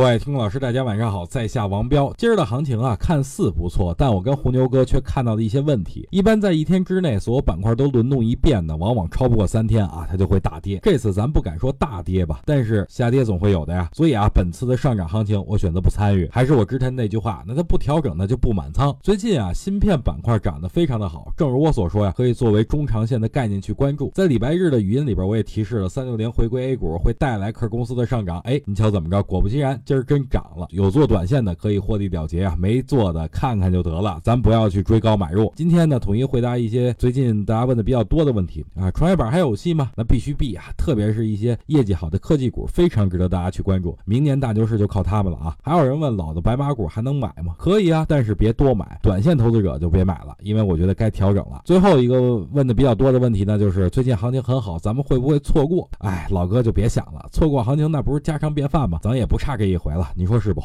各位听众老师，大家晚上好，在下王彪。今儿的行情啊，看似不错，但我跟红牛哥却看到了一些问题。一般在一天之内，所有板块都轮动一遍呢，往往超不过三天啊，它就会大跌。这次咱不敢说大跌吧，但是下跌总会有的呀。所以啊，本次的上涨行情，我选择不参与。还是我之前那句话，那它不调整，那就不满仓。最近啊，芯片板块涨得非常的好，正如我所说呀，可以作为中长线的概念去关注。在礼拜日的语音里边，我也提示了三六零回归 A 股会带来克公司的上涨。哎，你瞧怎么着？果不其然。今儿真涨了，有做短线的可以获利了结啊，没做的看看就得了，咱不要去追高买入。今天呢，统一回答一些最近大家问的比较多的问题啊，创业板还有戏吗？那必须必啊，特别是一些业绩好的科技股，非常值得大家去关注。明年大牛市就靠他们了啊！还有人问老的白马股还能买吗？可以啊，但是别多买，短线投资者就别买了，因为我觉得该调整了。最后一个问的比较多的问题呢，就是最近行情很好，咱们会不会错过？哎，老哥就别想了，错过行情那不是家常便饭吗？咱也不差这一。回了，你说是不？